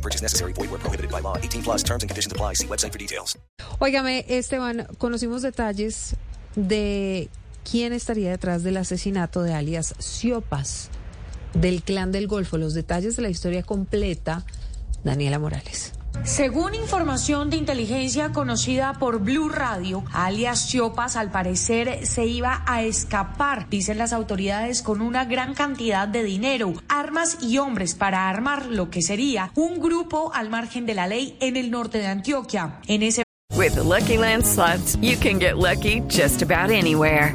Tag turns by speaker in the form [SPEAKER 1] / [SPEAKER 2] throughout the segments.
[SPEAKER 1] No purchase necessary. Void where prohibited by law. 18 plus terms and conditions apply. See website for details.
[SPEAKER 2] Óigame, Esteban, conocimos detalles de quién estaría detrás del asesinato de alias Siopas del clan del Golfo. Los detalles de la historia completa, Daniela Morales.
[SPEAKER 3] Según información de inteligencia conocida por Blue Radio, alias Chiopas al parecer se iba a escapar, dicen las autoridades, con una gran cantidad de dinero, armas y hombres para armar lo que sería un grupo al margen de la ley en el norte de Antioquia. En ese
[SPEAKER 4] With the Lucky Land slots, you can get lucky just about anywhere.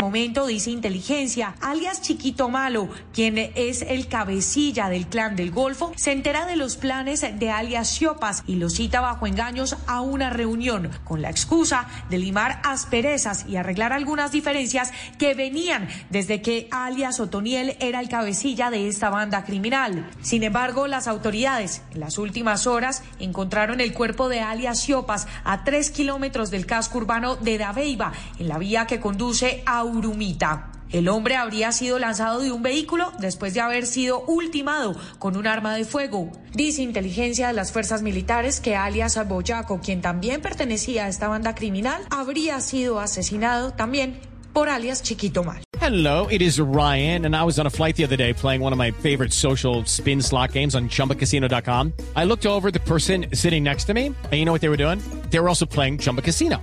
[SPEAKER 3] Momento dice inteligencia, alias Chiquito Malo, quien es el cabecilla del clan del Golfo, se entera de los planes de alias Siopas y lo cita bajo engaños a una reunión con la excusa de limar asperezas y arreglar algunas diferencias que venían desde que alias Otoniel era el cabecilla de esta banda criminal. Sin embargo, las autoridades en las últimas horas encontraron el cuerpo de alias Siopas a tres kilómetros del casco urbano de Dabeiba, en la vía que conduce a Urumita. El hombre habría sido lanzado de un vehículo después de haber sido ultimado con un arma de fuego. Dice inteligencia de las fuerzas militares que alias Boyaco, quien también pertenecía a esta banda criminal, habría sido asesinado también por alias Chiquito Mal.
[SPEAKER 5] Hello, it is Ryan, and I was on a flight the other day playing one of my favorite social spin slot games on chumbacasino.com. I looked over the person sitting next to me, and you know what they were doing? They were also playing Chumba Casino.